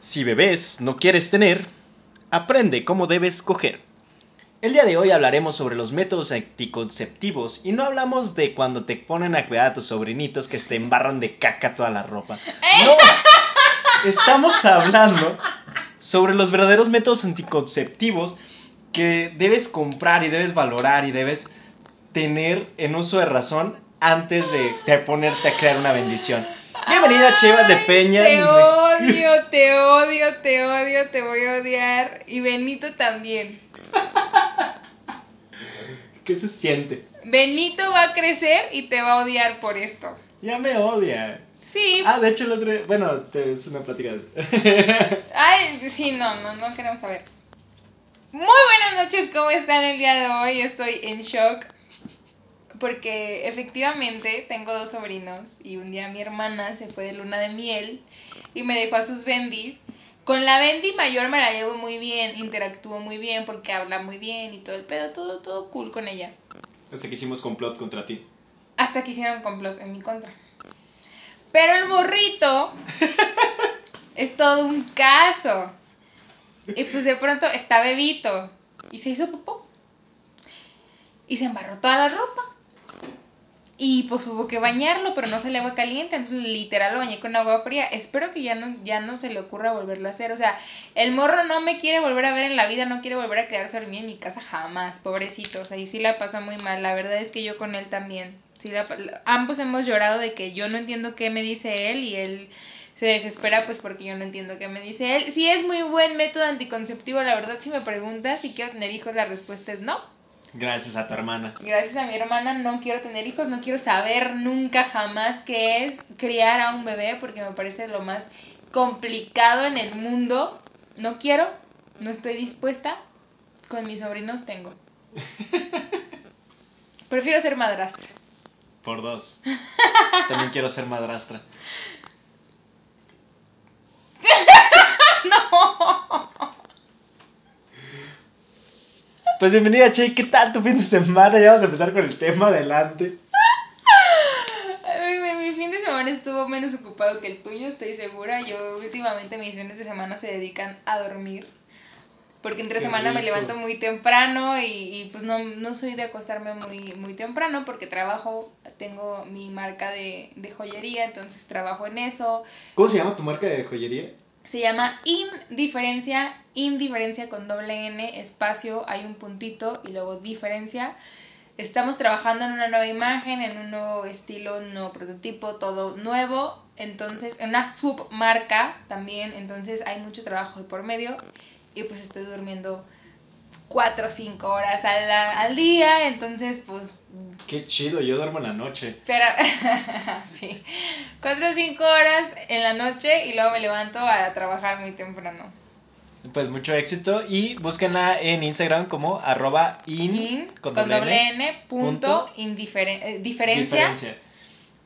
Si bebés no quieres tener, aprende cómo debes coger. El día de hoy hablaremos sobre los métodos anticonceptivos y no hablamos de cuando te ponen a cuidar a tus sobrinitos que te embarran de caca toda la ropa. No, estamos hablando sobre los verdaderos métodos anticonceptivos que debes comprar y debes valorar y debes tener en uso de razón antes de, de ponerte a crear una bendición. Bienvenida, Chivas de Peña. Te odio, te odio, te odio, te voy a odiar. Y Benito también. ¿Qué se siente? Benito va a crecer y te va a odiar por esto. Ya me odia. Sí. Ah, de hecho el otro bueno, te- es una plática. Ay, sí, no, no, no queremos saber. Muy buenas noches, ¿cómo están el día de hoy? Estoy en shock. Porque efectivamente tengo dos sobrinos y un día mi hermana se fue de luna de miel y me dejó a sus bendis. Con la bendi mayor me la llevo muy bien, interactúo muy bien porque habla muy bien y todo el pedo, todo, todo cool con ella. Hasta que hicimos complot contra ti. Hasta que hicieron complot en mi contra. Pero el morrito es todo un caso. Y pues de pronto está bebito y se hizo popó. Y se embarró toda la ropa. Y pues hubo que bañarlo, pero no sale agua caliente, entonces literal lo bañé con agua fría. Espero que ya no, ya no se le ocurra volverlo a hacer. O sea, el morro no me quiere volver a ver en la vida, no quiere volver a quedarse a dormir en mi casa jamás, pobrecito. O sea, y sí la pasó muy mal. La verdad es que yo con él también. Sí la ambos hemos llorado de que yo no entiendo qué me dice él y él se desespera pues porque yo no entiendo qué me dice él. Sí es muy buen método anticonceptivo, la verdad si me preguntas si quiero tener hijos, la respuesta es no. Gracias a tu hermana. Gracias a mi hermana no quiero tener hijos, no quiero saber nunca jamás qué es criar a un bebé porque me parece lo más complicado en el mundo. No quiero, no estoy dispuesta. Con mis sobrinos tengo. Prefiero ser madrastra. Por dos. También quiero ser madrastra. Pues bienvenida, Che. ¿Qué tal tu fin de semana? Ya vamos a empezar con el tema adelante. Mi, mi fin de semana estuvo menos ocupado que el tuyo, estoy segura. Yo últimamente mis fines de semana se dedican a dormir. Porque entre Qué semana me levanto muy temprano y, y, pues no, no soy de acostarme muy, muy temprano porque trabajo, tengo mi marca de, de joyería, entonces trabajo en eso. ¿Cómo se llama tu marca de joyería? Se llama Indiferencia, Indiferencia con doble N, espacio, hay un puntito y luego diferencia. Estamos trabajando en una nueva imagen, en un nuevo estilo, un nuevo prototipo, todo nuevo. Entonces, en una submarca también, entonces hay mucho trabajo por medio y pues estoy durmiendo 4 o 5 horas al, al día, entonces pues Qué chido, yo duermo en la noche. pero, sí, 4 o 5 horas en la noche y luego me levanto a trabajar muy temprano. Pues mucho éxito y búsquenla en Instagram como arroba in, In, con con, doble N, N, punto, indiferen- eh, diferencia.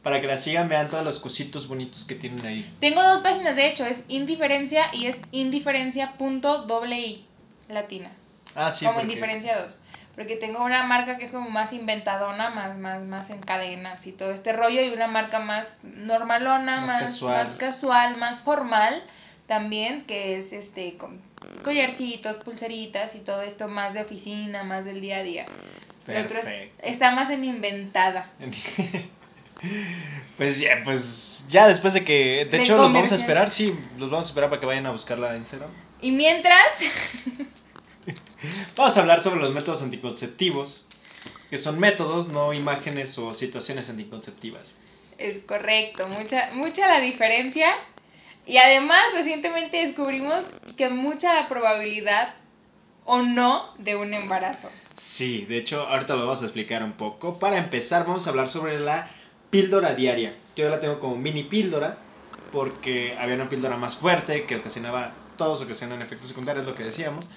Para que la sigan, vean todos los cositos bonitos que tienen ahí. Tengo dos páginas, de hecho, es indiferencia y es indiferencia punto doble I, latina, Ah, sí, como porque indiferencia 2. Porque tengo una marca que es como más inventadona, más, más, más en cadenas y todo este rollo, y una marca más normalona, Más más, casual. más casual, más formal también, que es este con collarcitos, pulseritas y todo esto más de oficina, más del día a día. El otro es- está más en inventada. Pues bien, pues ya después de que. De, De hecho, los vamos a esperar, sí, los vamos a esperar para que vayan a buscarla en Instagram. Y mientras, Vamos a hablar sobre los métodos anticonceptivos, que son métodos, no imágenes o situaciones anticonceptivas. es correcto, mucha, mucha la diferencia. Y además, recientemente descubrimos que mucha la probabilidad o no de un embarazo. Sí, de hecho, ahorita lo vamos a explicar un poco. Para empezar, vamos a hablar sobre la píldora diaria. Yo la tengo como mini píldora, porque había una píldora más fuerte que ocasionaba, todos ocasionan efectos secundarios, lo que decíamos,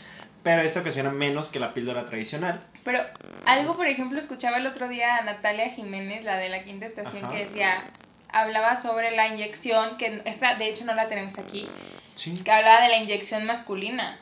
pero esta ocasiona menos que la píldora tradicional. Pero algo, por ejemplo, escuchaba el otro día a Natalia Jiménez, la de la quinta estación, Ajá. que decía, hablaba sobre la inyección, que esta de hecho no la tenemos aquí, Sí. que hablaba de la inyección masculina.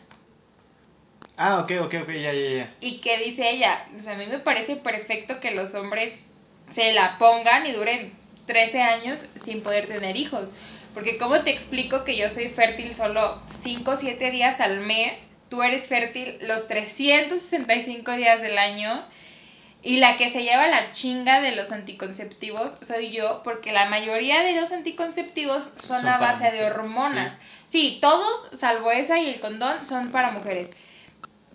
Ah, ok, ok, ok, ya, ya, ya. Y que dice ella, o sea, a mí me parece perfecto que los hombres se la pongan y duren 13 años sin poder tener hijos. Porque ¿cómo te explico que yo soy fértil solo 5 o 7 días al mes? Tú eres fértil los 365 días del año. Y la que se lleva la chinga de los anticonceptivos soy yo, porque la mayoría de los anticonceptivos son, Son a base de hormonas. Sí. todos, salvo esa y el condón, son para mujeres.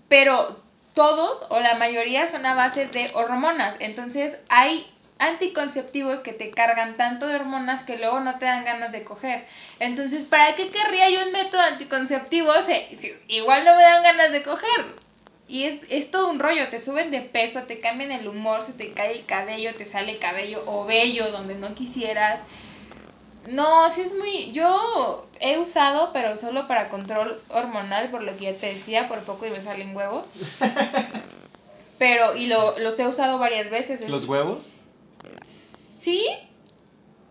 Pero todos o la mayoría son a base de hormonas. Entonces hay anticonceptivos que te cargan tanto de hormonas que luego no te dan ganas de coger. Entonces, ¿para qué querría yo un método anticonceptivo si, si igual no me dan ganas de coger? Y es, es todo un rollo, te suben de peso, te cambian el humor, se te cae el cabello, te sale cabello o vello donde no quisieras. No, sí es muy... Yo he usado, pero solo para control hormonal, por lo que ya te decía, por poco y me salen huevos. Pero, y lo, los he usado varias veces. es- ¿Los huevos? Sí,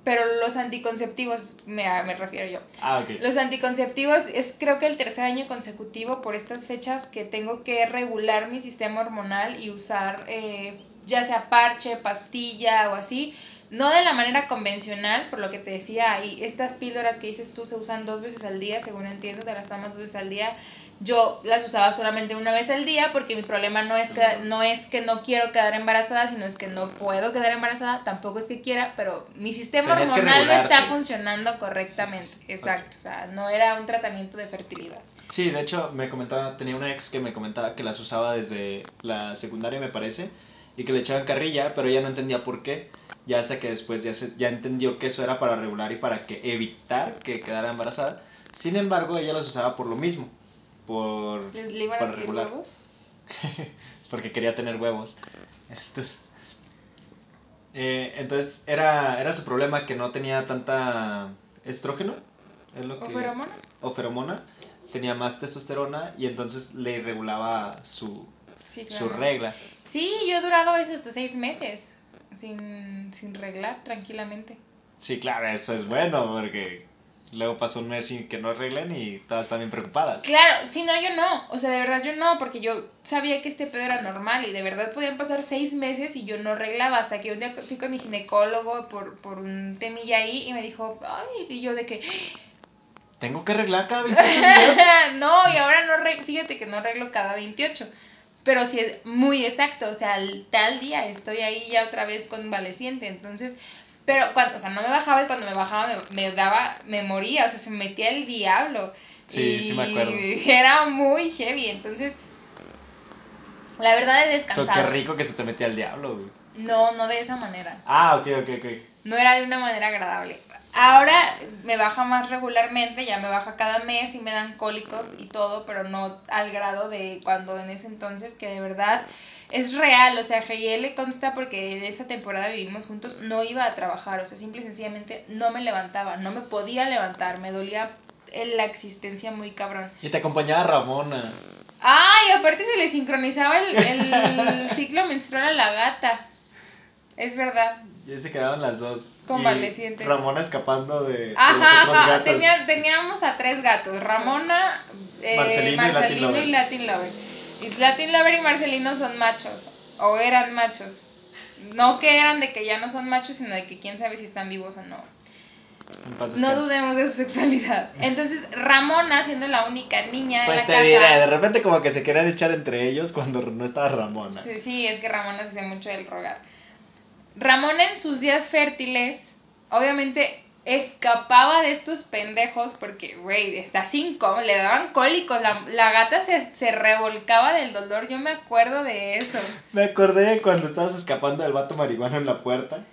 pero los anticonceptivos, me, me refiero yo. Ah, ok. Los anticonceptivos es creo que el tercer año consecutivo por estas fechas que tengo que regular mi sistema hormonal y usar eh, ya sea parche, pastilla o así. No de la manera convencional, por lo que te decía, ahí estas píldoras que dices tú se usan dos veces al día, según entiendo, te las tomas dos veces al día. Yo las usaba solamente una vez al día porque mi problema no es que no es que no quiero quedar embarazada, sino es que no puedo quedar embarazada, tampoco es que quiera, pero mi sistema Tenías hormonal no está funcionando correctamente. Sí, sí, sí. Exacto, o sea, no era un tratamiento de fertilidad. Sí, de hecho, me comentaba, tenía una ex que me comentaba que las usaba desde la secundaria, me parece, y que le echaban carrilla, pero ella no entendía por qué. Ya hasta que después ya, se, ya entendió que eso era para regular y para que evitar que quedara embarazada. Sin embargo, ella las usaba por lo mismo, por ¿Les le iban a Para salir regular. huevos? porque quería tener huevos. Entonces, eh, entonces era, era su problema que no tenía tanta estrógeno. Es lo ¿O que, feromona? o feromona. Tenía más testosterona y entonces le irregulaba su, Sí, su regla. Sí, yo duraba a veces hasta seis meses sin, sin reglar tranquilamente. Sí, claro, eso es bueno porque luego pasó un mes sin que no arreglen y todas están bien preocupadas. Claro, sí, no, yo no. O sea, de verdad yo no, porque yo sabía que este pedo era normal y de verdad podían pasar seis meses y yo no arreglaba hasta que un día fui con mi ginecólogo por, por un temilla ahí y me dijo, ay, y yo de que, Tengo que arreglar cada 28 días. no, y ahora no arreglo, fíjate que no arreglo cada 28. Pero sí es muy exacto, o sea, al tal día estoy ahí ya otra vez convaleciente, entonces, pero cuando, o sea, no me bajaba y cuando me bajaba me, me daba, me moría, o sea, se me metía el diablo. Sí, y sí me acuerdo. Era muy heavy, entonces, la verdad he Pero descansado. qué rico que se te metía el diablo, güey. No, no de esa manera. Ah, ok, ok, ok. No era de una manera agradable. Ahora me baja más regularmente, ya me baja cada mes y me dan cólicos y todo, pero no al grado de cuando en ese entonces, que de verdad es real. O sea, Javier le consta porque en esa temporada vivimos juntos, no iba a trabajar, o sea, simple y sencillamente no me levantaba, no me podía levantar, me dolía en la existencia muy cabrón. Y te acompañaba Ramona. Ay, aparte se le sincronizaba el, el ciclo menstrual a la gata. Es verdad. Y se quedaban las dos. Convalecientes. Y Ramona escapando de, de los Ajá, otros ajá. gatos. Tenía- teníamos a tres gatos, Ramona, eh, Marcelino Marcelino, y Latin y Latin Lover. Y Latin Lover y Marcelino son machos, o eran machos. No que eran de que ya no son machos, sino de que quién sabe si están vivos o no. No dudemos de su sexualidad. Entonces, Ramona, siendo la única niña Pues en te la diré, casa... de repente como que se querían echar entre ellos cuando no estaba Ramona. Sí, sí, es que Ramona se hacía mucho del rogar. Ramona en sus días fértiles, obviamente escapaba de estos pendejos porque, güey, está sin cómo, le daban cólicos, la, la gata se, se revolcaba del dolor, yo me acuerdo de eso. Me acordé cuando estabas escapando del vato marihuano en la puerta.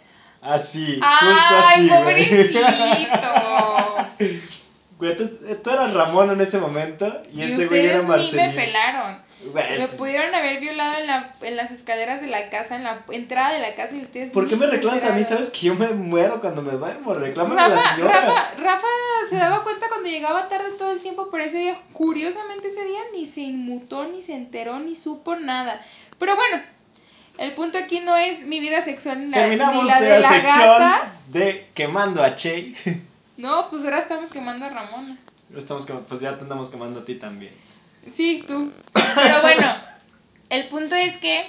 Así, justo ¡Ay, así, güey. pobrecito! Güey, tú, tú eras Ramón en ese momento y, Y ese güey era ni me Marcelino. pelaron. Sí. pudieron haber violado en, la, en las escaleras de la casa, en la entrada de la casa y ustedes ¿Por qué me reclamas a mí? ¿Sabes que yo me muero cuando me duermo? Reclámame a la Rafa, señora. Rafa, Rafa se daba cuenta cuando llegaba tarde todo el tiempo, pero ese día, curiosamente ese día, ni se inmutó, ni se enteró, ni supo nada. Pero bueno, el punto aquí no es mi vida sexual ni la, Terminamos ni la de la, la sección gata. de quemando a Che. No, pues ahora estamos quemando a Ramona. Estamos pues ya te andamos quemando a ti también. Sí, tú. Pero bueno, el punto es que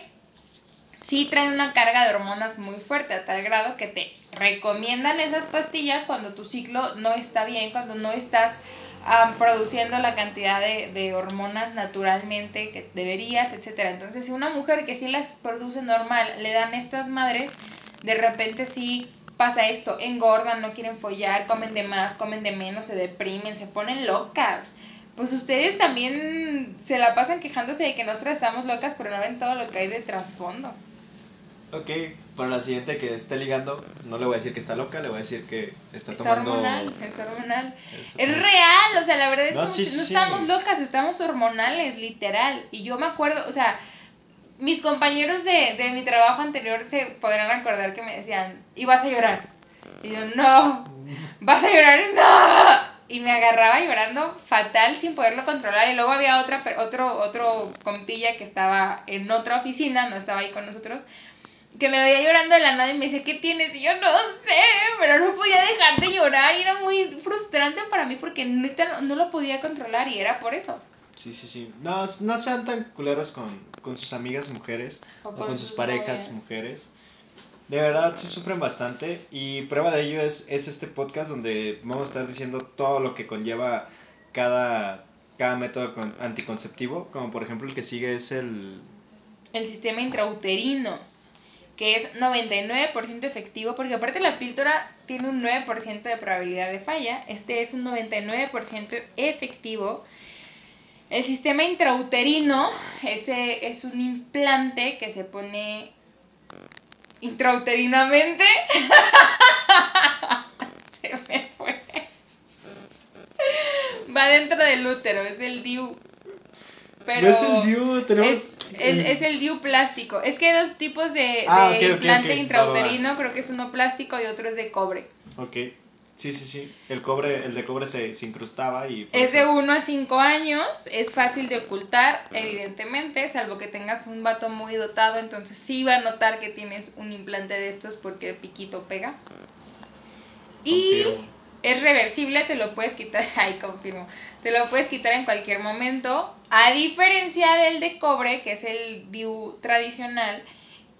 sí traen una carga de hormonas muy fuerte, a tal grado que te recomiendan esas pastillas cuando tu ciclo no está bien, cuando no estás produciendo la cantidad de, de, hormonas naturalmente que deberías, etc. Entonces, si una mujer que sí las produce normal le dan estas madres, de repente sí pasa esto, engordan, no quieren follar, comen de más, comen de menos, se deprimen, se ponen locas pues ustedes también se la pasan quejándose de que nosotras estamos locas, pero no ven todo lo que hay de trasfondo. Ok, para la siguiente que esté ligando, no le voy a decir que está loca, le voy a decir que está, está tomando. Hormonal, está hormonal. Es real, o sea, la verdad es que no estamos locas, estamos hormonales, literal. Y yo me acuerdo, o sea, mis compañeros de, de mi trabajo anterior se podrán acordar que me decían, y vas a llorar. Y yo, no, vas a llorar, no y me agarraba llorando fatal sin poderlo controlar. Y luego había otra, otro, otro compilla que estaba en otra oficina, no estaba ahí con nosotros, que me veía llorando de la nada y me dice, ¿qué tienes? Y yo no sé, pero no podía dejar de llorar y era muy frustrante para mí porque neta no, lo podía controlar y era por eso. Sí, sí, sí. No, no sean tan culeros con, sus amigas mujeres o, con, sus, parejas mujeres. De verdad, sí sufren bastante y prueba de ello es, es este podcast donde vamos a estar diciendo todo lo que conlleva cada, cada método anticonceptivo, como por ejemplo el que sigue es el... El sistema intrauterino, que es 99% efectivo, porque aparte la píldora tiene un 9% de probabilidad de falla, este es un 99% efectivo. El sistema intrauterino ese es un implante que se pone intrauterinamente. Se me fue. Va dentro del útero, es el DIU. Pero es el DIU, tenemos. Es el, es el DIU plástico. Es que hay dos tipos de, ah, implante intrauterino, creo que es uno plástico y otro es de cobre. Ok. Sí, sí, sí. El cobre, el de cobre se, incrustaba y... Es de 1 a 5 años, es fácil de ocultar, evidentemente, salvo que tengas un vato muy dotado, entonces sí va a notar que tienes un implante de estos porque el piquito pega. Y es reversible, te lo puedes quitar, ay, confirmo, te lo puedes quitar en cualquier momento, a diferencia del de cobre, que es el DIU tradicional,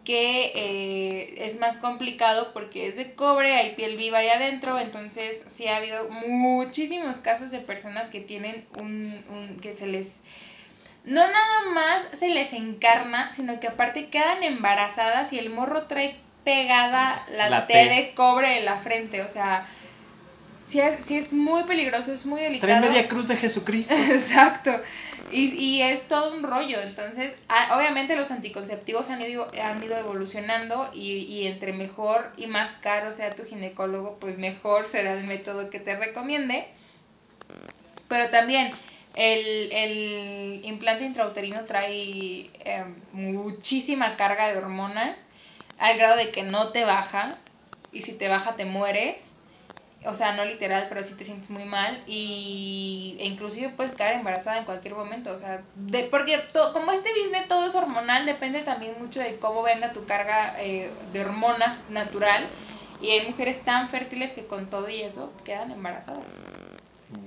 que eh, es más complicado porque es de cobre, hay piel viva ahí adentro, entonces sí ha habido muchísimos casos de personas que tienen un, que se les no nada más se les encarna, sino que aparte quedan embarazadas y el morro trae pegada la, T, de cobre en la frente, o sea, sí es, es muy peligroso, es muy delicado. Trae media cruz de Jesucristo. Exacto. Y, y, es todo un rollo. Entonces, obviamente los anticonceptivos han ido, han ido evolucionando y, y, entre mejor y más caro sea tu ginecólogo, pues mejor será el método que te recomiende. Pero también el, el implante intrauterino trae em, muchísima carga de hormonas al grado de que no te baja y si te baja te mueres o sea, no literal, pero sí te sientes muy mal y e inclusive puedes quedar embarazada en cualquier momento, o sea, de, porque como este business todo es hormonal, depende también mucho de cómo venga tu carga eh, de hormonas natural y hay mujeres tan fértiles que con todo y eso quedan embarazadas.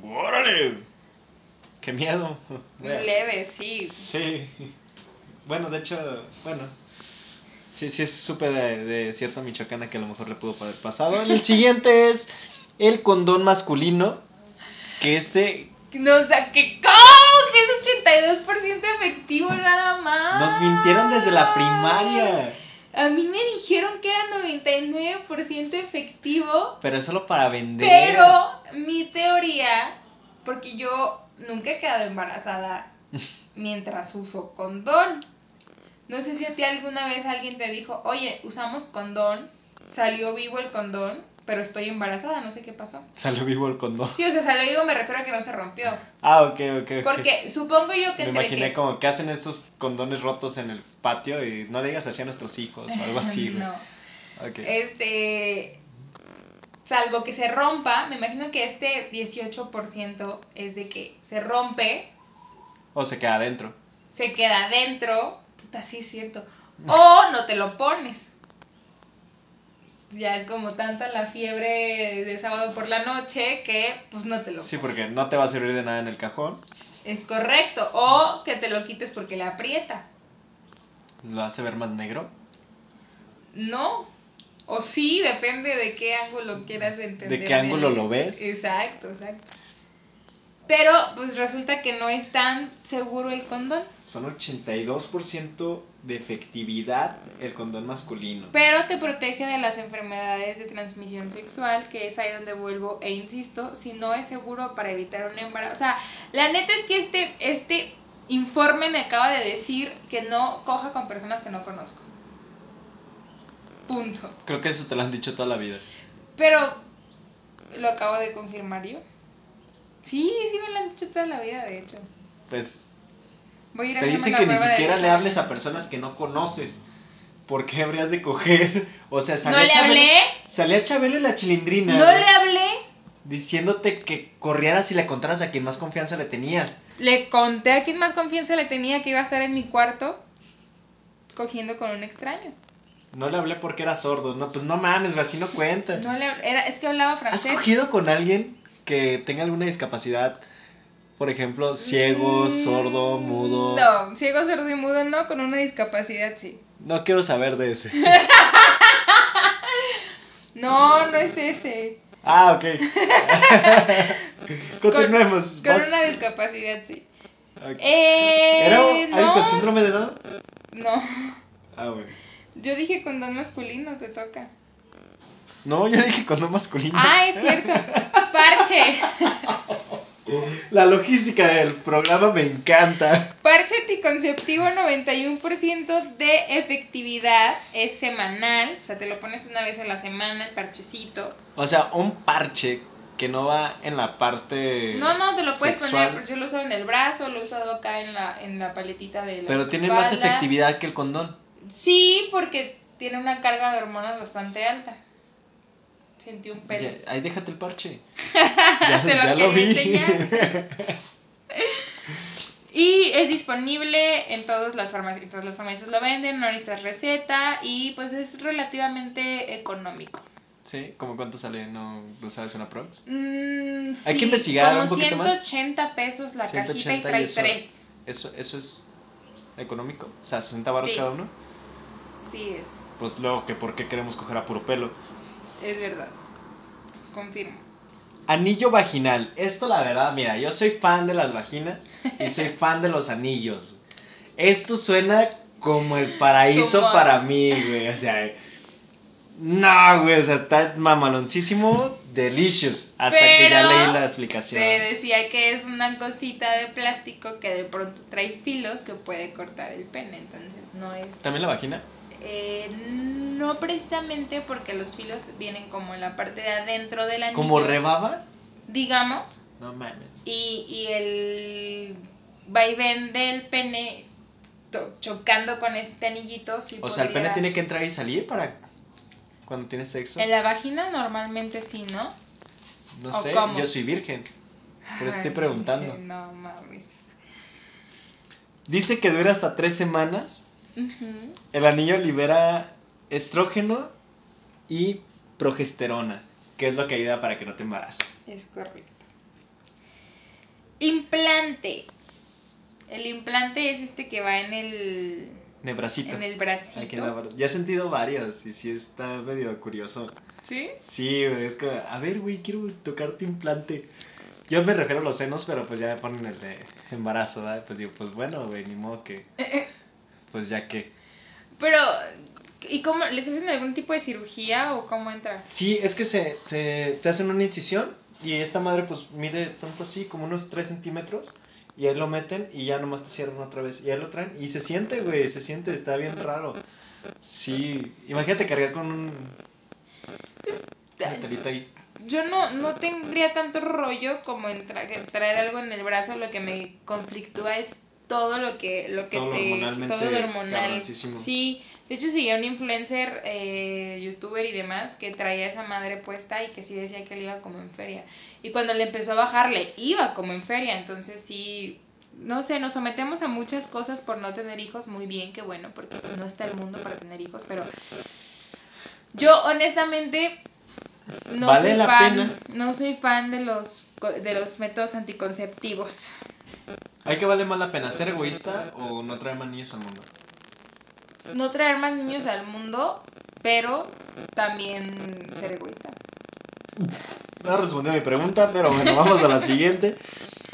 ¡Órale! ¡Qué miedo! Leve, sí. Sí. Bueno, de hecho, bueno, Sí, sí, supe de, de, cierta michoacana que a lo mejor le pudo haber pasado. El siguiente es el condón masculino. Que este. Nos da que. Que es 82% efectivo nada más. Nos mintieron desde la primaria. A mí me dijeron que era 99% efectivo. Pero es solo para vender. Pero mi teoría, porque yo nunca he quedado embarazada mientras uso condón. No sé si a ti alguna vez alguien te dijo, oye, usamos condón, salió vivo el condón, pero estoy embarazada, no sé qué pasó. ¿Salió vivo el condón? Sí, o sea, salió vivo me refiero a que no se rompió. Ah, ok, ok, Porque supongo yo que... Me imaginé como que hacen estos condones rotos en el patio y no le digas así a nuestros hijos o algo así. no. Este... Salvo que se rompa, me imagino que este 18% es de que se rompe. O se queda adentro. Se queda adentro así es cierto. O no te lo pones. Ya es como tanta la fiebre de sábado por la noche que pues no te lo Sí, porque no te va a servir de nada en el cajón. Es correcto. O que te lo quites porque le aprieta. ¿Lo hace ver más negro? No. O sí, depende de qué ángulo quieras entender. ¿De qué ángulo lo ves? Exacto, exacto. Pero pues resulta que no es tan seguro el condón. Son 82% de efectividad el condón masculino. Pero te protege de las enfermedades de transmisión sexual, que es ahí donde vuelvo e insisto, si no es seguro para evitar un embarazo. O sea, la neta es que este, este informe me acaba de decir que no coja con personas que no conozco. Punto. Creo que eso te lo han dicho toda la vida. Pero lo acabo de confirmar yo. Sí, sí me lo han dicho toda la vida, de hecho. Pues Voy a ir a te dicen que ni siquiera le hables a personas que no conoces. ¿Por qué habrías de coger? O sea, No salía le Chabelo, hablé, salía Chabelo y la chilindrina. no güey, le hablé. Diciéndote que corrieras y le contaras a quien más confianza le tenías. Le conté a quien más confianza le tenía que iba a estar en mi cuarto cogiendo con un extraño. No le hablé porque era sordo. No, pues no mames, güey, así no cuenta. No le era, es que hablaba ¿Has francés. cogido con alguien que tenga alguna discapacidad? Por ejemplo, ciego, Mm, sordo, mudo. No, ciego, sordo y mudo no, con una discapacidad sí. No quiero saber de ese. No, no es ese. Ah, ok. Continuemos. Con una discapacidad sí. Eh, ¿Era alguien no, con síndrome de Down? no. Ah, bueno. Yo dije condón masculino, te toca. No, yo dije condón masculino. Ah, es cierto. Parche. La logística del programa me encanta. Parche anticonceptivo 91% de efectividad es semanal, o sea, te lo pones una vez a la semana el parchecito. O sea, un parche que no va en la parte. No, no, te lo puedes sexual, poner, yo lo uso en el brazo, lo he usado acá en la, en la paletita de la Pero tiene más efectividad que el condón. Sí, porque tiene una carga de hormonas bastante alta. Sentí un pelo. Ya, ahí déjate el parche. Ya, Te lo ya lo vi. Y es disponible en todas las farmacias. En todas las farmacias lo venden, no necesitas receta y pues es relativamente económico. sí, ¿cómo cuánto sale? ¿No, ¿no sabes una prox? Mm, Hay que investigar como un poquito más. 180 pesos la 180 cajita y y trae eso- tres. ¿Eso, ¿Eso es económico? O sea, 60 baros Sí. cada uno. Sí es, Pues luego, que ¿por qué queremos coger a puro pelo? Es verdad. Confirmo. Anillo vaginal. Esto, la verdad, mira, yo soy fan de las vaginas y soy fan de los anillos. Esto suena como el paraíso para mí, güey. O sea, no, güey, o sea, está mamaloncísimo, delicious. Hasta que ya leí la explicación. Te decía que es una cosita de plástico que de pronto trae filos que puede cortar el pene, entonces no es... ¿También la vagina? Eh, no precisamente porque los filos vienen como en la parte de adentro del anillo. ¿Como rebaba? Digamos, No mames. y, y el vaivén del pene chocando con este anillito. sí O sea, el pene tiene que entrar y salir para cuando tienes sexo. En la vagina normalmente sí, ¿no? No ¿o sé, cómo? yo soy virgen. Por eso estoy Ay, preguntando. No mames. Dice que dura hasta tres semanas. El anillo libera estrógeno y progesterona, que es lo que ayuda para que no te embaraces. Es correcto. Implante. El implante es este que va en el, en el Aquí en la bracito. ya he sentido varios y sí está medio curioso. ¿Sí? Sí, es que, a ver, güey, quiero tocar tu implante. Yo me refiero a los senos, pero pues ya me ponen el de embarazo, ¿verdad? Pues digo, pues bueno, güey, ni modo que, pues ya que. Pero, ¿y cómo? ¿Les hacen algún tipo de cirugía o cómo entra? Sí, es que se, se te hacen una incisión y esta madre pues mide tanto así, como unos 3 centímetros. Y ahí lo meten y ya nomás te cierran otra vez. Y ahí lo traen y se siente, güey, se siente, está bien raro. Sí, imagínate cargar con un... Telita ahí. Yo no, no tendría tanto rollo como en tra- traer algo en el brazo, lo que me conflictúa es todo lo que, lo que Todo te... hormonalmente todo lo hormonal. Sí, de hecho seguía un influencer, eh, youtuber y demás, que traía esa madre puesta y que sí decía que le iba como en feria. Y cuando le empezó a bajar, le iba como en feria, entonces sí... No sé, nos sometemos a muchas cosas por no tener hijos, muy bien, qué bueno, porque no está el mundo para tener hijos, pero yo honestamente no Vale soy la fan, pena. no soy fan de los de los métodos anticonceptivos. ¿Hay que vale más la pena ser egoísta o no traer más niños al mundo? No traer más niños al mundo, pero también ser egoísta. No respondió mi pregunta, pero bueno, vamos a la siguiente.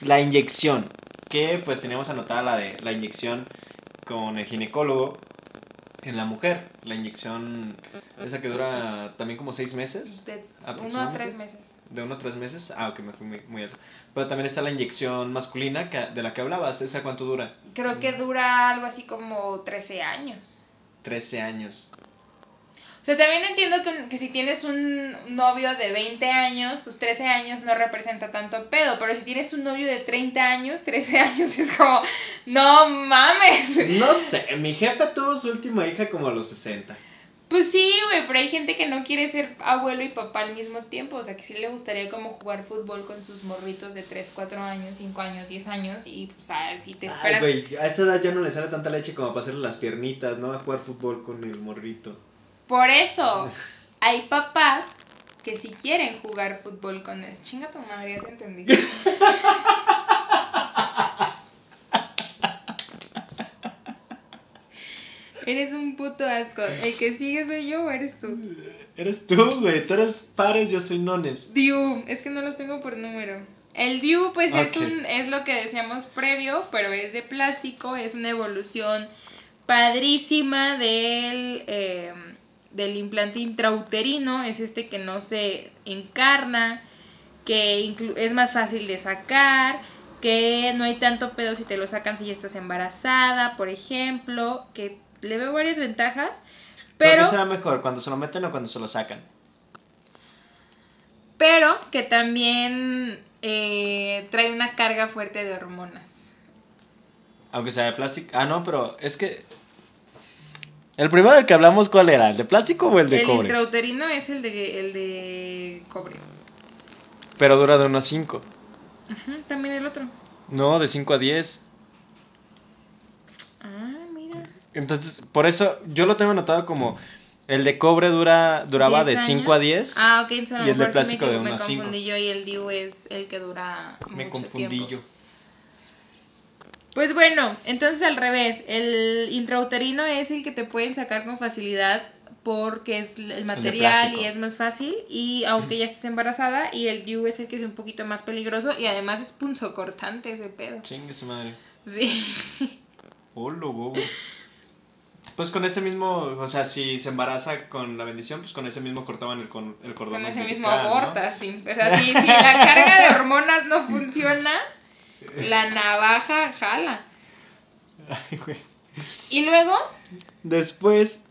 La inyección. Que pues teníamos anotada la de la inyección con el ginecólogo en la mujer. La inyección, esa que dura también como seis meses. De uno a tres meses. De uno a tres meses. Ah, ok, me fui muy, muy alto. Pero también está la inyección masculina que, de la que hablabas. ¿Esa cuánto dura? Creo que dura algo así como 13 años. 13 años. O sea, también entiendo que, que si tienes un novio de 20 años, pues 13 años no representa tanto pedo. Pero si tienes un novio de 30 años, 13 años es como, no mames. No sé, mi jefa tuvo su última hija como a los 60. Pues sí, güey, pero hay gente que no quiere ser abuelo y papá al mismo tiempo. O sea, que sí le gustaría como jugar fútbol con sus morritos de 3, 4 años, 5 años, 10 años. Y pues, ah, si te Ay, esperas. güey, a esa edad ya no le sale tanta leche como para hacerle las piernitas, ¿no? A jugar fútbol con el morrito. Por eso, hay papás que si quieren jugar fútbol con él. Chinga tu madre, ya te entendí. Eres un puto asco. El que sigue soy yo o eres tú. Eres tú, güey. Tú eres pares, yo soy nones. Diu, es que no los tengo por número. El Diu, pues es un, es lo que decíamos previo, pero es de plástico, es una evolución padrísima del, eh, del implante intrauterino, es este que no se encarna, que es más fácil de sacar, que no hay tanto pedo si te lo sacan si ya estás embarazada, por ejemplo, que le veo varias ventajas, ¿Pero qué será mejor? ¿Cuando se lo meten o cuando se lo sacan? pero que también eh, trae una carga fuerte de hormonas. Aunque sea de plástico. Ah, no, pero es que. El primero del que hablamos, ¿cuál era? ¿El de plástico o el de el cobre? intrauterino es el de, el de cobre. Pero dura de 1 a 5. Ujú, también el otro. No, de 5 a 10. Ah, mira. Entonces, por eso yo lo tengo anotado como. El de cobre dura, duraba de 10 5 a años. 10. Ah, ok, entonces y el de sí plástico de me, uno me a cinco. confundí yo y el DIU es el que dura Me mucho confundí tiempo. yo. Pues bueno, entonces al revés, el intrauterino es el que te pueden sacar con facilidad porque es el material y es más fácil y aunque ya estés embarazada y el DIU es el que es un poquito más peligroso y además es punzocortante ese pedo. Chingue su madre. Sí. Hola, bobo. Pues con ese mismo, o sea, si se embaraza con la bendición, pues con ese mismo cortaban el, con, el cordón Con ese mismo umbilical, ¿no? aborta, sí. O sea, si, si la carga de hormonas no funciona, la navaja jala. Ay, güey. Y luego, Después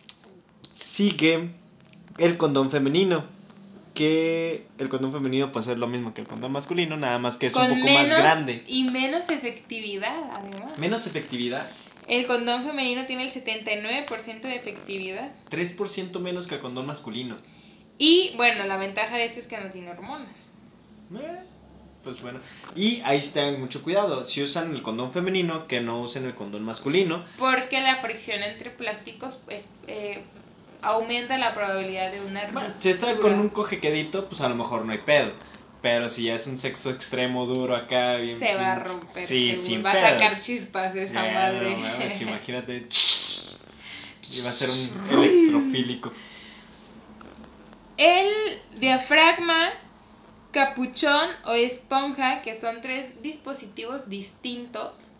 sigue el condón femenino. Que el condón femenino pues es lo mismo que el condón masculino, nada más que es con un poco menos más grande. y menos efectividad, además. Menos efectividad, El condón femenino tiene el 79% de efectividad. 3% menos que el condón masculino. Y bueno, la ventaja de este es que no tiene hormonas. Eh, Pues bueno, y ahí sí tengan mucho cuidado. Si usan el condón femenino, que no usen el condón masculino. Porque la fricción entre plásticos pues, eh, aumenta la probabilidad de una Bueno, si está con un cojequedito, pues a lo mejor no hay pedo. Pero si ya es un sexo extremo duro acá, bien. se va a romper. Sí, sin Va a sacar chispas esa Ya, madre. no mames, imagínate. Y va a ser un electrofílico. El diafragma, capuchón o esponja, que son tres dispositivos distintos,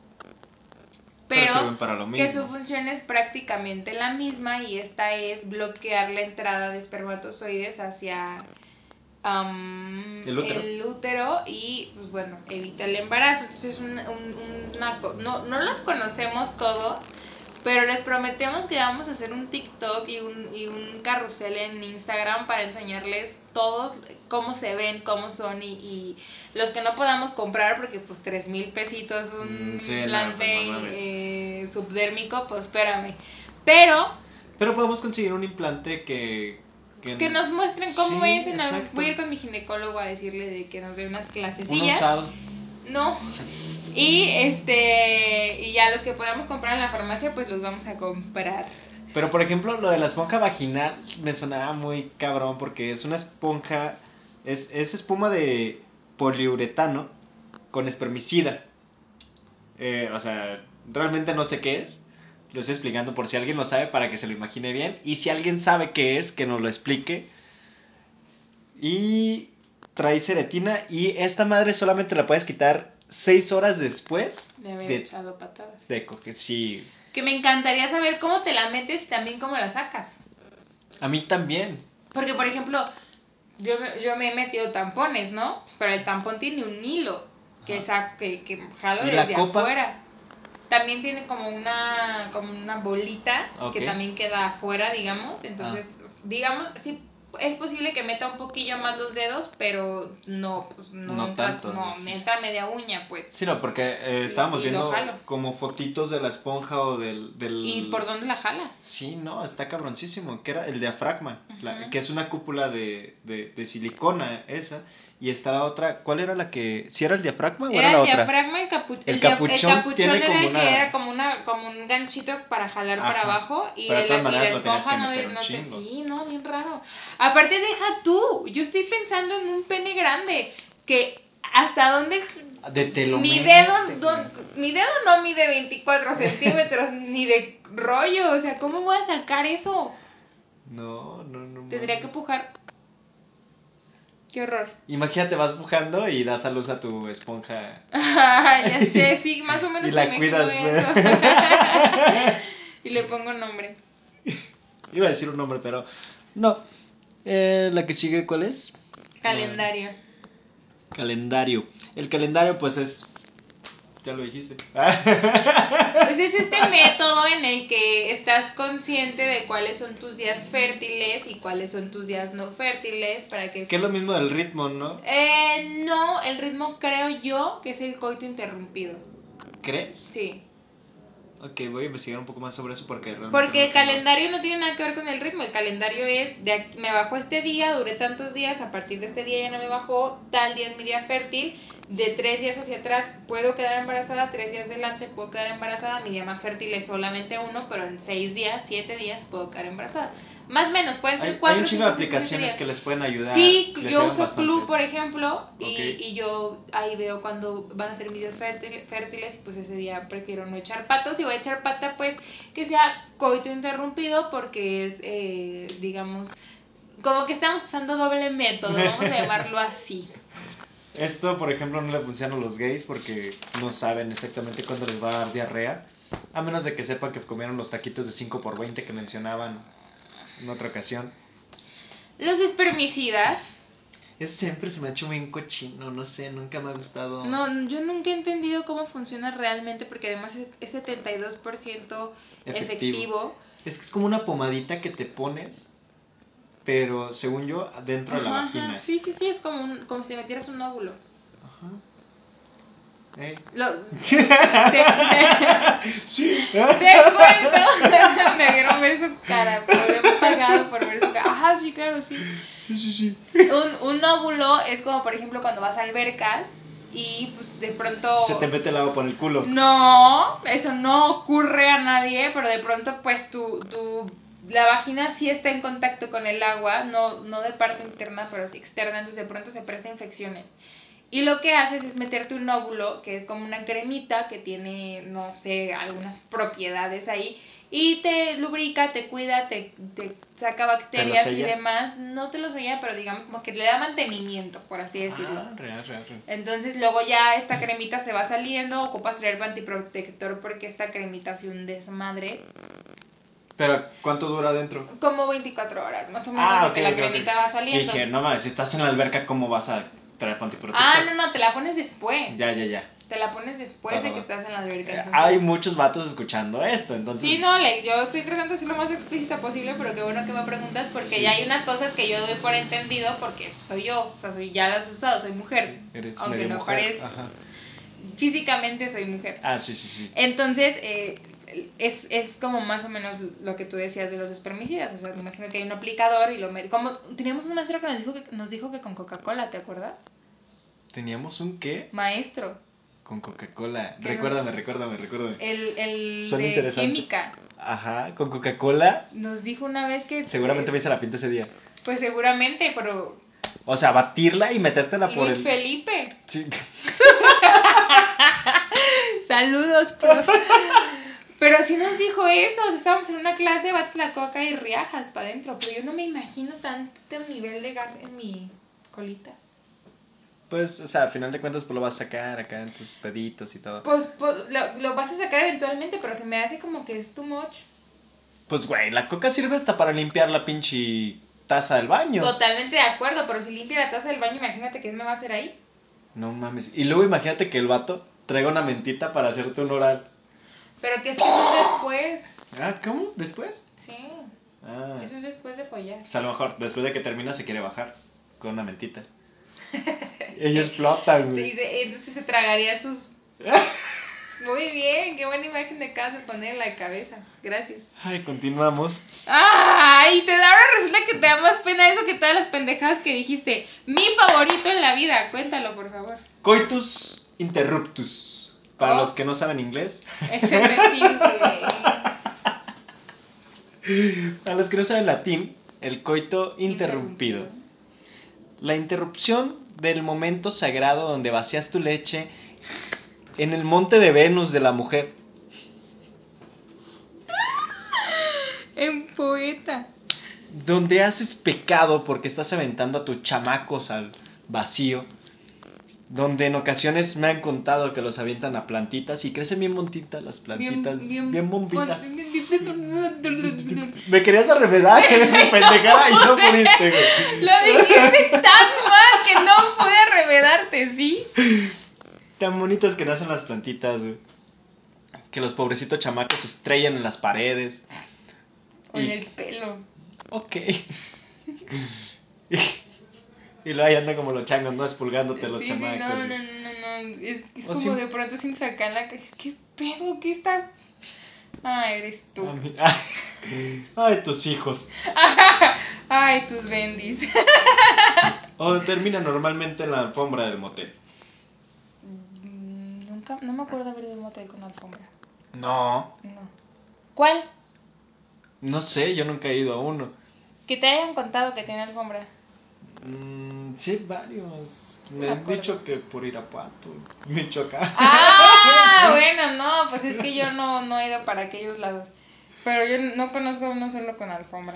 Pero, pero, sirven para lo que su mismo. función es prácticamente la misma y esta es bloquear la entrada de espermatozoides hacia El útero. el útero y pues bueno, evita el embarazo. Entonces es un- un- una no, no los conocemos todos, pero les prometemos que vamos a hacer un TikTok y un, y un carrusel en Instagram para enseñarles todos cómo se ven, cómo son y, y los que no podamos comprar porque pues tres mil pesitos un Mm, sí, no, pues, no eh, subdérmico, pues espérame. Pero Pero podemos conseguir un implante que. Que nos muestren cómo Sí, es. En algún- exacto. voy a ir con mi ginecólogo a decirle de que nos dé unas Un clasecillas. usado. No. Y este y ya los que podamos comprar en la farmacia, pues los vamos a comprar. Pero por ejemplo, lo de la esponja vaginal me sonaba muy cabrón porque es una esponja. Es, es espuma de poliuretano con espermicida. Eh, o sea, realmente no sé qué es. Lo estoy explicando por si alguien lo sabe para que se lo imagine bien. Y si alguien sabe qué es, que nos lo explique. Y trae seretina. Y esta madre solamente la puedes quitar seis horas después De haber de, echado patadas. de coger. Sí. Que me encantaría saber cómo te la metes y también cómo la sacas. A mí también. Porque, por ejemplo, yo, me- yo me he metido tampones, ¿no? Pero el tampón tiene un hilo que, Ajá. sa- que, que jalo ¿Y la desde copa? afuera. También tiene como una, como una bolita que también queda afuera, digamos. Entonces, Ah. digamos, sí es posible que meta un poquillo más los dedos, pero no, pues no, No entra, tanto, no, sí, me sí. entra media uña, pues. Sí, no, porque eh, estábamos sí, viendo como fotitos de la esponja o del. del... ¿Y por dónde la jalas? Sí, no, está cabroncísimo. Que era el diafragma, la- Ajá. que es una cúpula de, de, de silicona esa. Y está la otra. ¿Cuál era la que.? ¿Si era el diafragma o era, Era la el otra? diafragma, el, capu- El dia- capuchón el capuchón tiene era como el una- que era como, una, como un ganchito para jalar para Ajá. abajo y, de el- todas y la esponja no, no te-. Sí, no, bien raro. Aparte, deja tú, yo estoy pensando en un pene grande que hasta dónde... De mi dedo, mi dedo no mide 24 centímetros ni de rollo, o sea, ¿cómo voy a sacar eso? No, no, no. Tendría que pujar. Qué horror. Imagínate, vas pujando y das a luz a tu esponja. ya sé, sí, más o menos Y la me cuidas. eso. y le pongo nombre. Iba a decir un nombre, pero. No. Eh, la que sigue, ¿cuál es? Calendario. Calendario. El calendario, pues es. Ya lo dijiste. Pues es este método en el que estás consciente de cuáles son tus días fértiles y cuáles son tus días no fértiles para que... que es lo mismo del ritmo, ¿no? Eh, no, el ritmo creo yo que es el coito interrumpido. ¿Crees? Sí. Ok, voy a investigar un poco más sobre eso porque realmente. Porque no el calendario no tiene nada que ver con el ritmo. El calendario es, de aquí- me bajó este día, duré tantos días, a partir de este día ya no me bajó, tal día es mi día fértil, de tres días hacia atrás puedo quedar embarazada, tres días adelante puedo quedar embarazada, mi día más fértil es solamente uno, pero en seis días, siete días puedo quedar embarazada. Más o menos, pueden ser Hay, cuatro, hay un chingo de seis, aplicaciones que les pueden ayudar. Sí, yo uso bastante. Club, por ejemplo, y, y yo ahí veo cuando van a ser mis días fértil- fértiles pues ese día prefiero no echar patos. Si voy a echar pata, pues que sea coito interrumpido porque es, eh, digamos, como que estamos usando doble método, vamos a llamarlo así. Esto, por ejemplo, no le funciona a los gays porque no saben exactamente cuándo les va a dar diarrea. A menos de que sepan que comieron los taquitos de 5 por 20 que mencionaban en otra ocasión. Los espermicidas, Eso siempre se me ha hecho bien cochino, no sé, nunca me ha gustado. no, yo nunca he entendido cómo funciona realmente porque además es- es 72% efectivo. Es que es como una pomadita que te pones, pero según yo, dentro de la Ajá, vagina. ajá. Sí, sí, sí, es como, un, como si metieras un óvulo. Ajá. Ey. Lo- te, Sí. te cuento. Me vieron ver su cara. Habían pagado por ver su cara. Ajá, sí, claro, sí. Sí, sí, sí. Un, un óvulo es como, por ejemplo, cuando vas a albercas y pues de pronto. Se te mete el agua por el culo. No, eso no ocurre a nadie, pero de pronto, pues tu, tu la vagina sí está en contacto con el agua, no, no de parte interna, pero sí externa, entonces de pronto se presta a infecciones. Y lo que haces es meterte un óvulo, que es como una cremita que tiene, no sé, algunas propiedades ahí, y te lubrica, te cuida, te, te saca bacterias y demás. No te lo sella, pero digamos como que le da mantenimiento, por así decirlo. Ah, real, real, real. Entonces luego ya esta cremita se va saliendo, ocupas traer antiprotector porque esta cremita hace un desmadre. Pero, ¿cuánto dura adentro? Como 24 horas, más o menos, Ah, de ok, que la cremita va Y saliendo. dije, no mames, si estás en la alberca, ¿cómo vas a traer antiprotector? ah, no, no, te la pones después. Ya, ya, ya. Te la pones después de que estás en la alberca. Eh, entonces- Hay muchos vatos escuchando esto, entonces. Sí, no, le- yo estoy tratando de ser lo más explícita posible, pero qué bueno que me preguntas porque Sí. ya hay unas cosas que yo doy por entendido porque soy yo, o sea, soy, ya las he usado, soy mujer. Eres aunque medio no mujer. parezca. Ajá. Físicamente soy mujer. Ah, sí, sí, sí. Entonces, eh, es, es como más o menos lo que tú decías de los espermicidas. O sea, me imagino que hay un aplicador y lo como Teníamos un maestro que nos dijo que, nos dijo que con Coca-Cola, ¿te acuerdas? Teníamos un qué Maestro. con Coca-Cola. ¿Qué Recuérdame, recuérdame, recuérdame. El, el Suena de interesante. química. Ajá, con Coca-Cola. Nos dijo una vez que. Seguramente me pues, hice la pinta ese día. Pues seguramente, pero. O sea, batirla y metértela por Luis el. Felipe. Sí. Saludos, prof. Pero sí nos dijo eso. o sea, estábamos en una clase, bates la coca y riajas para adentro. Pero yo no me imagino tanto nivel de gas en mi colita. Pues, o sea, al final de cuentas, pues lo vas a sacar acá en tus peditos y todo. Pues, pues, lo, lo vas a sacar eventualmente, pero se me hace como que es too much. Pues, güey, la coca sirve hasta para limpiar la pinche taza del baño. Totalmente de acuerdo, pero si limpia la taza del baño, imagínate qué me va a hacer ahí. No mames. Y luego imagínate que el vato traiga una mentita para hacerte un oral. Pero que es que eso es después. Ah, ¿cómo? ¿Después? Sí, Ah. eso es después de follar. Pues a lo mejor después de que termina se quiere bajar con una mentita. Ellos explotan, Sí, güey. se- entonces se tragaría sus... Muy bien, qué buena imagen de poner en la cabeza. Gracias. Ay, continuamos. Ay, te da ahora resulta que te da más pena eso que todas las pendejadas que dijiste. Mi favorito en la vida, cuéntalo por favor. Coitus interruptus. Para Oh. los que no saben inglés. Es el. Para los que no saben latín, el coito interrumpido. La interrupción del momento sagrado donde vacías tu leche en el monte de Venus de la mujer. En poeta. Donde haces pecado porque estás aventando a tus chamacos al vacío. Donde en ocasiones me han contado que los avientan a plantitas y crecen bien montitas las plantitas. Bien, bombitas. Me querías arremedar, pendejada, y no pudiste, güey. Lo dijiste tan mal que no pude revedarte, ¿sí? Tan bonitas que nacen las plantitas, güey. Que los pobrecitos chamacos se estrellan en las paredes. O en Y- el pelo. Ok. y luego ahí andan como los changos, ¿no? Expulgándote los Sí, sí, chamacos. no, no, no, no. Es, es como de pronto sin sacar la caja. ¿Qué pedo? ¿Qué está? Ah, eres tú. A mí- Ay, ay, tus hijos. Ay, tus bendis. O termina normalmente en la alfombra del motel. Mm, Nunca, no me acuerdo haber ido a un motel con alfombra. No. No. ¿Cuál? No sé, yo nunca he ido a uno. Que te hayan contado que tiene alfombra. Mm, sí, varios. Me me han acuerdo. dicho que por Irapuato, Michoacán. Ah, bueno, no, pues es que yo no, no he ido para aquellos lados. Pero yo no conozco uno solo con alfombra.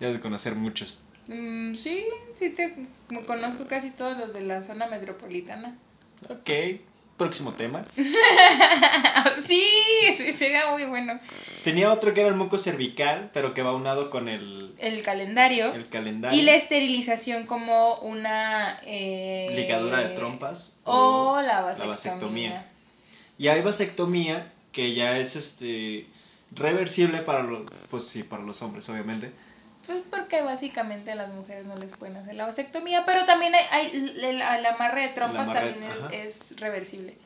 Ya has de conocer muchos. Mm, sí, sí te conozco casi todos los de la zona metropolitana. Ok, próximo tema. sí, sí, sería muy bueno. Tenía otro que era el moco cervical, pero que va unado con el, El calendario el calendario. y la esterilización como una... eh, ligadura de trompas O la la vasectomía. vasectomía. Y hay vasectomía que ya es este reversible para los pues sí, para los hombres, obviamente. Pues porque básicamente a las mujeres no les pueden hacer la vasectomía, pero también hay, hay el, el amarre de trompas amarre, también es, es reversible.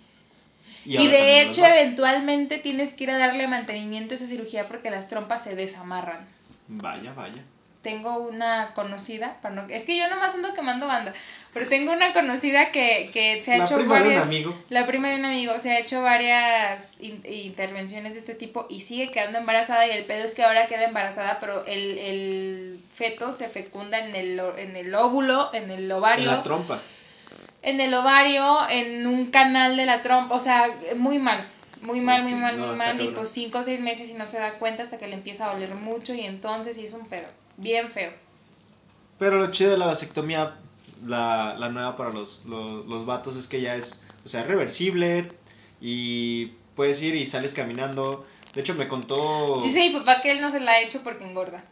Y, de hecho, eventualmente tienes que ir a darle mantenimiento a esa cirugía porque las trompas se desamarran. Vaya, vaya. Tengo una conocida, para no- es que yo nomás ando quemando banda, pero tengo una conocida que, que se ha La hecho prima de un varias... amigo. La prima de un amigo se ha hecho varias in- intervenciones de este tipo y sigue quedando embarazada y el pedo es que ahora queda embarazada, pero el, el feto se fecunda en el, en el óvulo, en el En ovario, la trompa. en el ovario, en un canal de la trompa, o sea, muy mal. Muy mal, muy mal, no, muy mal. Y pues cinco o seis meses y no se da cuenta hasta que le empieza a doler mucho y entonces sí es un pedo. Bien feo. Pero lo chido de la vasectomía, la, la nueva para los, los, los vatos, es que ya es, o sea, reversible y puedes ir y sales caminando. De hecho, me contó... Dice mi papá que él no se la ha hecho porque engorda.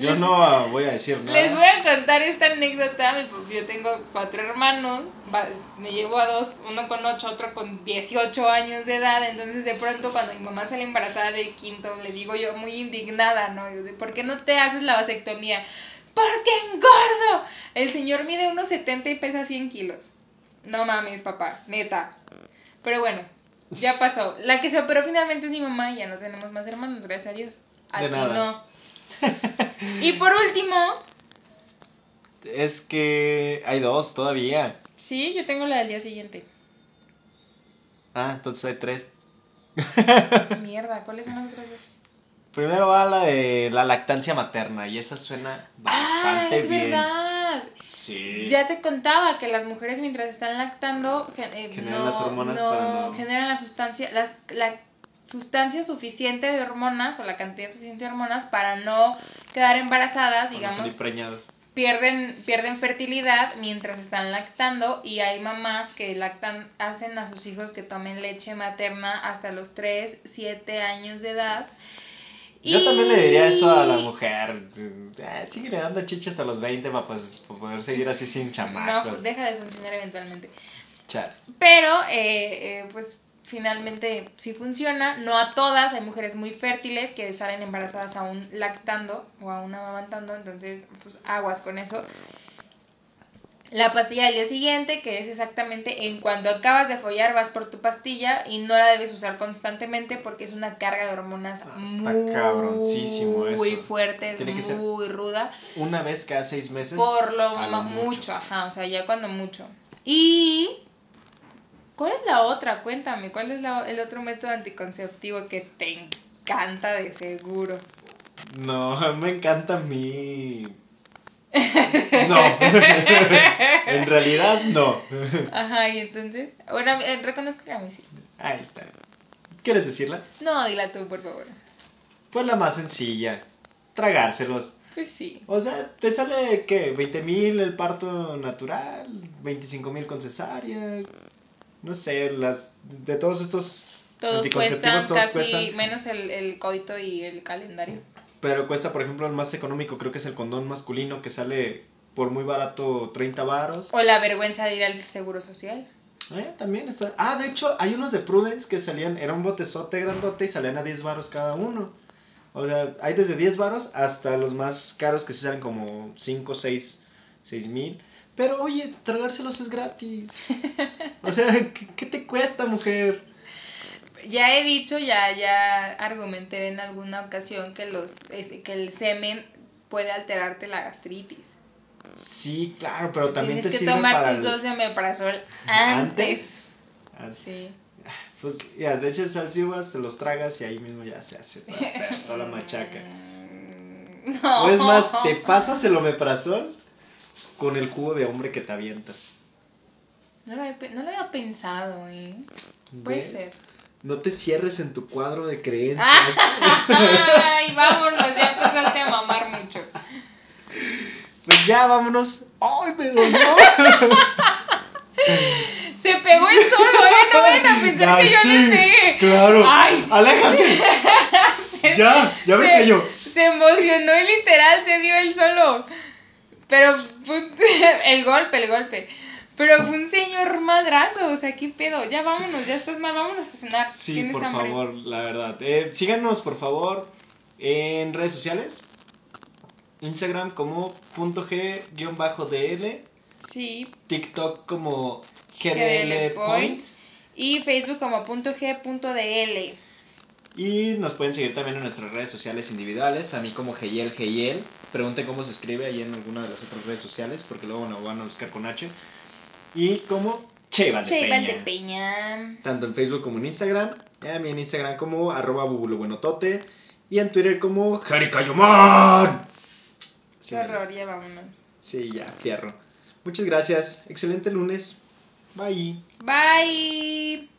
Yo no voy a decir nada. Les voy a contar esta anécdota. Yo tengo cuatro hermanos. Me llevo a dos, uno con ocho, otro con 18 años de edad. Entonces, de pronto, cuando mi mamá sale embarazada del quinto, le digo yo muy indignada, ¿no? Yo ¿Por qué no te haces la vasectomía? ¡Porque engordo! El señor mide unos 70 y pesa 100 kilos. No mames, papá, neta. Pero bueno, ya pasó. La que se operó finalmente es mi mamá y ya no tenemos más hermanos, gracias a Dios. A De ti nada. no. Y por último, Es que hay dos todavía. Sí, yo tengo la del día siguiente. Ah, entonces hay tres. Mierda, ¿cuáles son las otras dos? Primero va la de la lactancia materna y esa suena bastante ah, es bien. verdad. Sí. Ya te contaba que las mujeres mientras están lactando eh, Generan no- las hormonas no para no- generan la sustancia las, la sustancia suficiente de hormonas o la cantidad suficiente de hormonas para no quedar embarazadas, no digamos, salir preñadas. pierden, pierden fertilidad mientras están lactando y hay mamás que lactan, hacen a sus hijos que tomen leche materna hasta los 3, 7 años de edad. Yo Y- también le diría eso a la mujer. Eh, sigue dando chicha hasta los 20 para, pues, para poder seguir así sin No, chamacos. pues deja de funcionar eventualmente. Pero, eh, eh, pues finalmente sí funciona. No a todas, hay mujeres muy fértiles que salen embarazadas aún lactando o aún amamantando, entonces, pues aguas con eso. La pastilla del día siguiente, que es exactamente en cuando acabas de follar, vas por tu pastilla y no la debes usar constantemente porque es una carga de hormonas Ah, está muy cabroncísimo muy fuerte, Tiene que ser muy ruda. Una vez cada seis meses. Por lo, a lo mucho. ajá, o sea, ya cuando mucho. Y... ¿Cuál es la otra? Cuéntame, ¿cuál es la- el otro método anticonceptivo que te encanta de seguro? No, me encanta a mí. No. en realidad, no. Ajá, y entonces... Bueno, eh, reconozco que a mí sí. Ahí está. ¿Quieres decirla? No, dila tú, por favor. Pues la más sencilla. Tragárselos. Pues sí. O sea, te sale, ¿qué? ¿20 mil el parto natural? ¿25 mil con cesárea? No sé, las de todos estos Todos anticonceptivos, cuestan todos casi cuestan. menos el, el coito y el calendario. Pero cuesta, por ejemplo, el más económico, creo que es el condón masculino, que sale por muy barato 30 varos. O la vergüenza de ir al seguro social. Eh, también está. Ah, de hecho, hay unos de Prudence que salían, era un botezote grandote y salían a 10 varos cada uno. O sea, hay desde 10 varos hasta los más caros que sí salen como 5, 6, 6 mil. Pero oye, tragárselos es gratis. O sea, ¿qué, qué te cuesta, mujer? Ya he dicho, ya, ya argumenté en alguna ocasión que los, este, que el semen puede alterarte la gastritis. Sí, claro, pero también Tienes te que sirve tomar para tus el- dos de omeprazol antes. Antes. Sí. Pues ya, de hecho salsivas, te los tragas y ahí mismo ya se hace toda, toda la machaca. No. O es más, te pasas el omeprazol con el jugo de hombre que te avienta. No lo, había, no lo había pensado, ¿eh? Puede ¿Ves? ser. No te cierres en tu cuadro de creencias. Ay, vámonos, ya empezaste a mamar mucho. Pues ya, vámonos. ¡Ay, me dolió! Se pegó el solo, ¿eh? No vayan a pensar Ay, que yo sí, le pegué. Claro. Ay. ¡Aléjate! ya, ya me Se- cayó. Se emocionó y literal se dio él solo. Pero el golpe, el golpe. Pero fue un señor madrazo, o sea, ¿qué pedo? Ya vámonos, ya estás mal, vámonos a cenar. Sí, ¿Tienes por hambre? favor, la verdad. Eh, síganos, por favor, en redes sociales. Instagram como punto G-DL. Sí, TikTok como GDL GDL Point. Y Facebook como punto G punto DL. Y nos pueden seguir también en nuestras redes sociales individuales. A mí como Geyel Geyel. Pregunten cómo se escribe ahí en alguna de las otras redes sociales, porque luego nos van a buscar con H. Y como Che Valdepeña. Valdepeña. Tanto en Facebook como en Instagram. A mí en Instagram como arroba bubulobuenotote. Y en Twitter como Jarikayoman. Sí, Qué horror, ya vámonos. Sí, ya, fierro. Muchas gracias. Excelente lunes. Bye. Bye.